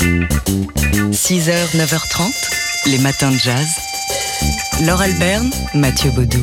6h, 9h30, les matins de jazz. Laure Alberne, Mathieu Baudou.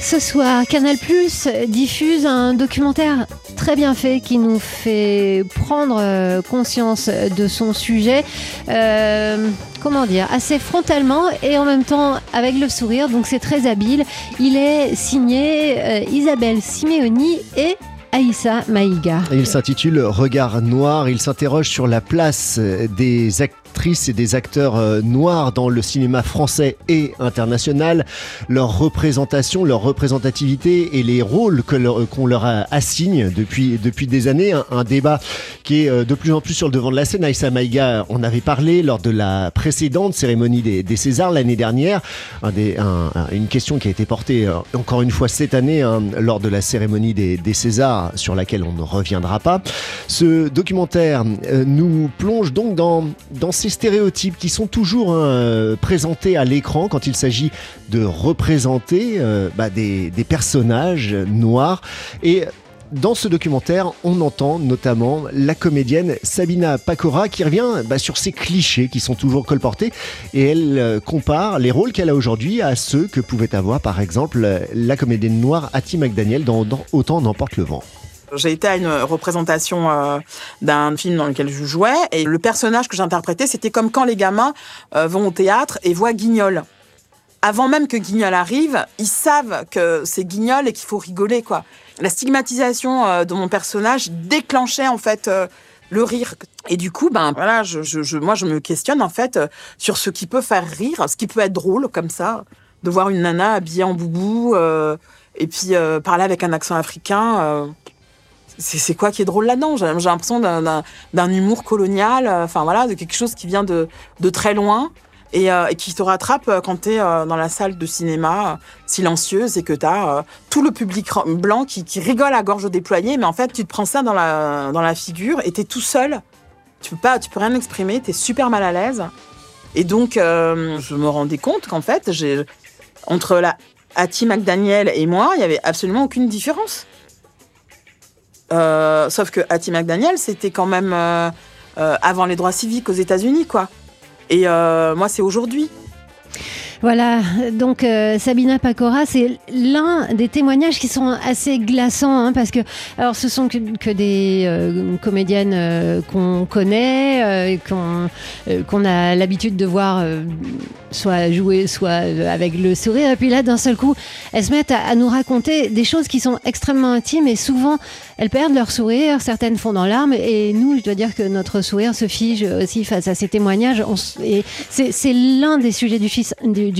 Ce soir, Canal Plus diffuse un documentaire très bien fait qui nous fait prendre euh, conscience de son sujet. Euh, comment dire, assez frontalement et en même temps avec le sourire, donc c'est très habile. Il est signé euh, Isabelle Simeoni et Il s'intitule Regard noir. Il s'interroge sur la place des acteurs et des acteurs euh, noirs dans le cinéma français et international, leur représentation, leur représentativité et les rôles que qu'on leur assigne depuis, depuis des années. Un, débat qui est euh, de plus en plus sur le devant de la scène. Aïssa Maïga en avait parlé lors de la précédente cérémonie des, Césars l'année dernière. Un des, une question qui a été portée euh, encore une fois cette année hein, lors de la cérémonie des, des, Césars sur laquelle on ne reviendra pas. Ce documentaire nous plonge donc dans, dans ces stéréotypes qui sont toujours hein, euh, présentés à l'écran quand il s'agit de représenter euh, bah, des, personnages noirs. Et dans ce documentaire, on entend notamment la comédienne Sabina Pacora qui revient bah, sur ces clichés qui sont toujours colportés et elle euh, compare les rôles qu'elle a aujourd'hui à ceux que pouvait avoir par exemple la comédienne noire Hattie McDaniel dans, dans Autant n'emporte le vent. J'ai été à une représentation euh, d'un film dans lequel je jouais et le personnage que j'interprétais, c'était comme quand les gamins euh, vont au théâtre et voient Guignol. Avant même que Guignol arrive, ils savent que c'est Guignol et qu'il faut rigoler quoi. La stigmatisation euh, de mon personnage déclenchait en fait le rire. Et du coup, ben voilà, moi je me questionne en fait sur ce qui peut faire rire, ce qui peut être drôle comme ça, de voir une nana habillée en boubou et puis parler avec un accent africain c'est quoi qui est drôle là-dedans? J'ai l'impression d'un humour colonial, euh, enfin voilà, de quelque chose qui vient de, très loin et, euh, qui te rattrape euh, quand tu es dans la salle de cinéma silencieuse et que tu as tout le public blanc qui, rigole à gorge déployée, mais en fait, tu te prends ça dans la, figure et tu es tout seul. Tu peux, pas, tu peux rien exprimer, tu es super mal à l'aise. Et donc, je me rendais compte qu'en fait, entre la Hattie McDaniel et moi, il y avait absolument aucune différence. Euh, sauf que Hattie McDaniel, c'était quand même euh, euh, avant les droits civiques aux États-Unis, quoi. Et moi, c'est aujourd'hui. Voilà, donc Sabina Pacora, c'est l'un des témoignages qui sont assez glaçants, hein, parce que alors ce sont que, des comédiennes qu'on connaît, qu'on a l'habitude de voir soit jouer, soit avec le sourire, et puis là, d'un seul coup, elles se mettent à nous raconter des choses qui sont extrêmement intimes et souvent elles perdent leur sourire, certaines font dans larmes, et nous, je dois dire que notre sourire se fige aussi face à ces témoignages. et c'est l'un des sujets du,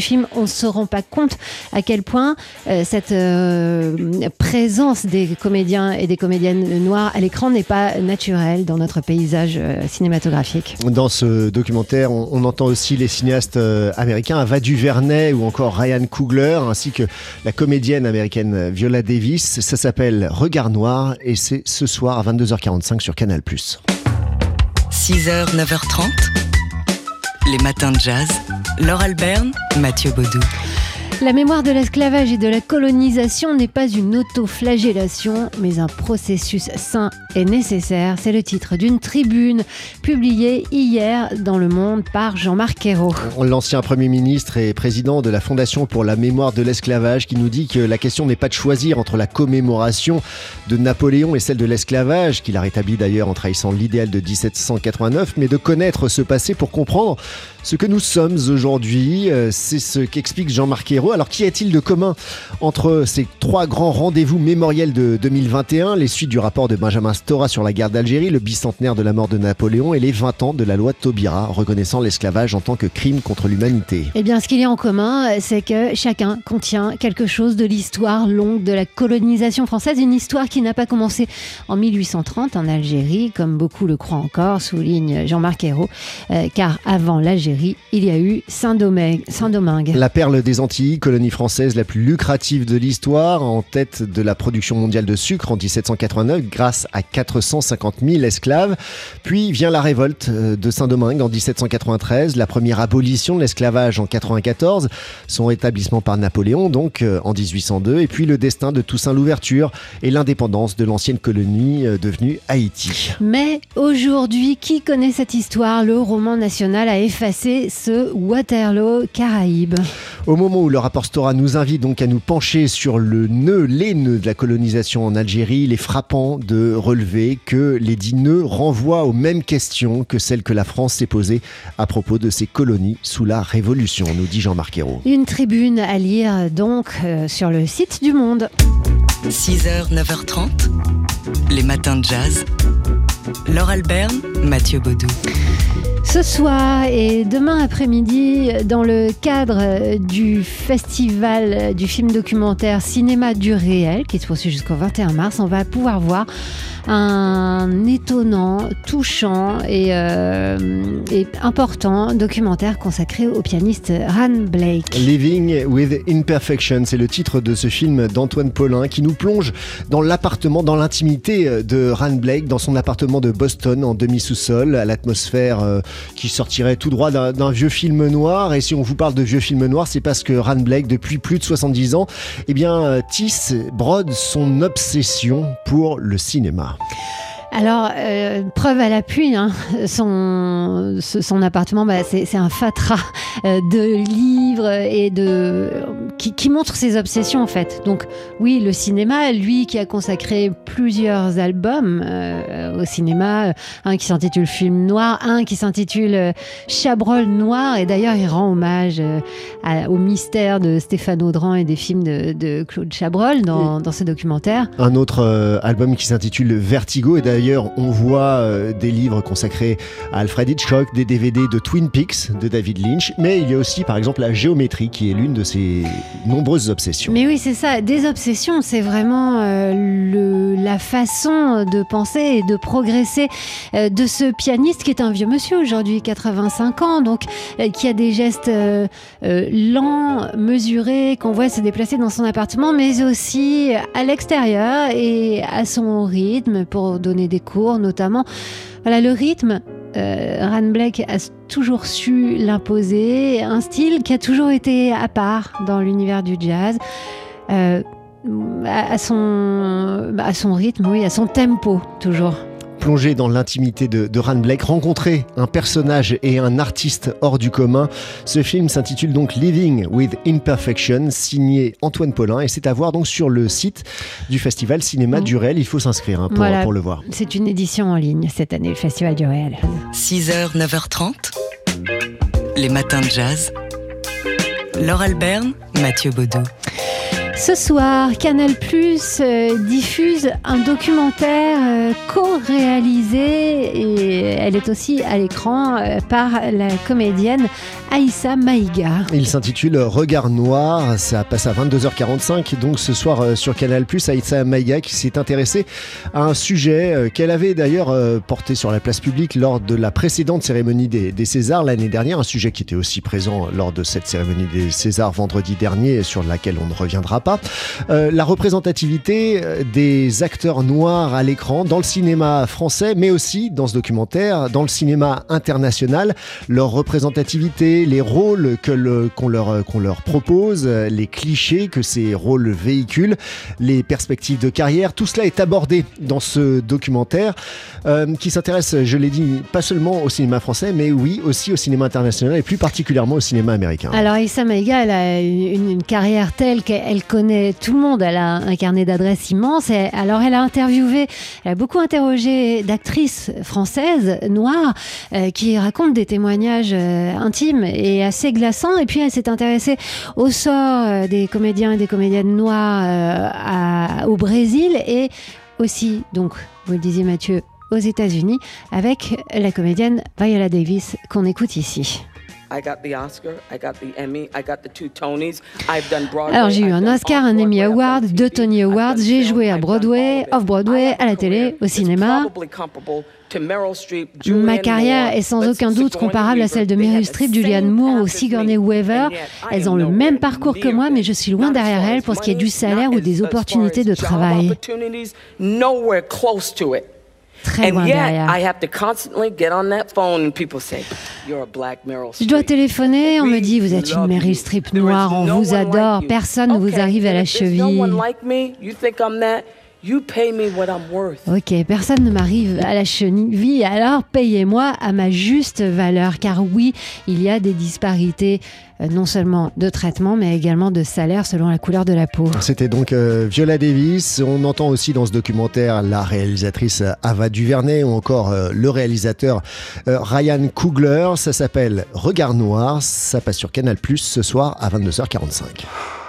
film. On ne se rend pas compte à quel point euh, cette euh, présence des comédiens et des comédiennes noires à l'écran n'est pas naturelle dans notre paysage euh, cinématographique. Dans ce documentaire, on, entend aussi les cinéastes américains Ava DuVernay ou encore Ryan Coogler, ainsi que la comédienne américaine Viola Davis. Ça s'appelle Regard Noir et c'est ce soir à 22h45 sur Canal+. 6h, 9h30, les matins de jazz. Laure Alberne, Mathieu Baudou. La mémoire de l'esclavage et de la colonisation n'est pas une autoflagellation, mais un processus sain et nécessaire. C'est le titre d'une tribune publiée hier dans Le Monde par Jean-Marc Ayrault. L'ancien Premier ministre et président de la Fondation pour la mémoire de l'esclavage qui nous dit que la question n'est pas de choisir entre la commémoration de Napoléon et celle de l'esclavage, qu'il a rétabli d'ailleurs en trahissant l'idéal de 1789, mais de connaître ce passé pour comprendre ce que nous sommes aujourd'hui. Euh, c'est ce qu'explique Jean-Marc Ayrault. Alors qu'y a-t-il de commun entre ces trois grands rendez-vous mémoriels de 2021, les suites du rapport de Benjamin Stora sur la guerre d'Algérie, le bicentenaire de la mort de Napoléon et les 20 ans de la loi Taubira reconnaissant l'esclavage en tant que crime contre l'humanité? Eh bien, ce qu'il y a en commun, c'est que chacun contient quelque chose de l'histoire longue de la colonisation française, une histoire qui n'a pas commencé en 1830 en Algérie, comme beaucoup le croient encore, souligne Jean-Marc Ayrault, euh, car avant l'Algérie, il y a eu Saint-Domingue. La perle des Antilles Colonie française la plus lucrative de l'histoire, en tête de la production mondiale de sucre en 1789 grâce à 450 000 esclaves. Puis vient la révolte euh, de Saint-Domingue en 1793, la première abolition de l'esclavage en 94, son rétablissement par Napoléon donc euh, en 1802, et puis le destin de Toussaint Louverture et l'indépendance de l'ancienne colonie euh, devenue Haïti. Mais aujourd'hui, qui connaît cette histoire? Le roman national a effacé ce Waterloo Caraïbes. Au moment où le rapport Stora nous invite donc à nous pencher sur le nœud, les nœuds de la colonisation en Algérie, il est frappant de relever que les dix nœuds renvoient aux mêmes questions que celles que la France s'est posées à propos de ses colonies sous la Révolution, nous dit Jean-Marc Ayrault. Une tribune à lire donc euh, sur le site du Monde. 6h, 9h30, les matins de jazz. Laure Alberne, Mathieu Baudou. Ce soir et demain après-midi, dans le cadre du festival du film documentaire Cinéma du réel, qui se poursuit jusqu'au 21 mars, on va pouvoir voir un étonnant, touchant et, euh, et, important documentaire consacré au pianiste Ran Blake. Living with Imperfection, c'est le titre de ce film d'Antoine Paulin qui nous plonge dans l'appartement, dans l'intimité de Ran Blake, dans son appartement de Boston en demi-sous-sol, à l'atmosphère euh, qui sortirait tout droit d'un vieux film noir. Et si on vous parle de vieux film noir, c'est parce que Ran Blake, depuis plus de 70 ans, eh bien, euh, tisse, brode son obsession pour le cinéma. Alors, euh, preuve à l'appui, hein, son, son appartement, bah, c'est un fatras euh, de livres et de qui, qui, montre ses obsessions en fait. Donc, oui, le cinéma, lui qui a consacré plusieurs albums euh, au cinéma, un qui s'intitule Film Noir, un qui s'intitule Chabrol Noir, et d'ailleurs, il rend hommage à, au mystère de Stéphane Audran et des films de, de Claude Chabrol dans, dans, ce documentaire. Un autre album qui s'intitule Vertigo, et d'ailleurs, on voit euh, des livres consacrés à Alfred Hitchcock, des DVD de Twin Peaks de David Lynch, mais il y a aussi par exemple la géométrie qui est l'une de ses nombreuses obsessions. Mais oui, c'est ça, des obsessions, c'est vraiment euh, le, la façon de penser et de progresser euh, de ce pianiste qui est un vieux monsieur aujourd'hui, 85 ans, donc qui a des gestes lents, mesurés, qu'on voit se déplacer dans son appartement, mais aussi à l'extérieur et à son rythme pour donner des cours notamment. Voilà, le rythme, euh, Ran Blake a toujours su l'imposer, un style qui a toujours été à part dans l'univers du jazz. Euh, à, son, à son rythme, oui, à son tempo, toujours plonger dans l'intimité de, de Ran Blake, rencontrer un personnage et un artiste hors du commun. Ce film s'intitule donc Living with Imperfection, signé Antoine Paulin, et c'est à voir donc sur le site du Festival Cinéma du Réel. Il faut s'inscrire hein, pour, pour le voir. C'est une édition en ligne cette année, le Festival du Réel. 6h, 9h30, les matins de jazz. Laure Alberne, Mathieu Baudou. Ce soir, Canal Plus euh, diffuse un documentaire euh, co-réalisé et elle est aussi à l'écran euh, par la comédienne Aïssa Maïga. Il s'intitule Regard noir, ça passe à 22h45 donc ce soir sur Canal Plus Aïssa Maïga qui s'est intéressée à un sujet qu'elle avait d'ailleurs porté sur la place publique lors de la précédente cérémonie des, des Césars l'année dernière, un sujet qui était aussi présent lors de cette cérémonie des Césars vendredi dernier sur laquelle on ne reviendra Euh, la représentativité euh, des acteurs noirs à l'écran dans le cinéma français, mais aussi dans ce documentaire, dans le cinéma international, leur représentativité, les rôles que qu'on leur, qu'on leur propose, les clichés que ces rôles véhiculent, les perspectives de carrière, tout cela est abordé dans ce documentaire euh, qui s'intéresse, je l'ai dit, pas seulement au cinéma français, mais oui aussi au cinéma international et plus particulièrement au cinéma américain. Alors Issa Maïga, elle a une, une carrière telle qu'elle connaît tout le monde. Elle a un carnet d'adresses immense. Alors, elle a interviewé, elle a beaucoup interrogé d'actrices françaises noires euh, qui racontent des témoignages euh, intimes et assez glaçants. Et puis, elle s'est intéressée au sort euh, des comédiens et des comédiennes noires au Brésil et aussi, donc, vous le disiez Mathieu, aux États-Unis avec la comédienne Viola Davis qu'on écoute ici. Alors j'ai eu un Oscar, un Emmy Award, deux Tony Awards, j'ai joué à Broadway, off-Broadway, à la télé, au cinéma. Ma carrière est sans aucun doute comparable à celle de Meryl Streep, Julianne Moore ou Sigourney Weaver. Elles ont le même parcours que moi, mais je suis loin derrière elles pour ce qui est du salaire ou des opportunités de travail. Très loin derrière. Je dois téléphoner, on me dit vous êtes une Meryl Streep noire, on vous adore, personne ne vous arrive à la cheville. Ok, personne ne m'arrive à la cheville, alors payez-moi à ma juste valeur, car oui, il y a des disparités euh, non seulement de traitement, mais également de salaire selon la couleur de la peau. C'était donc euh, Viola Davis. On entend aussi dans ce documentaire la réalisatrice Ava Duvernay ou encore euh, le réalisateur Ryan Coogler. Ça s'appelle Regard Noir. Ça passe sur Canal Plus ce soir à 22h45.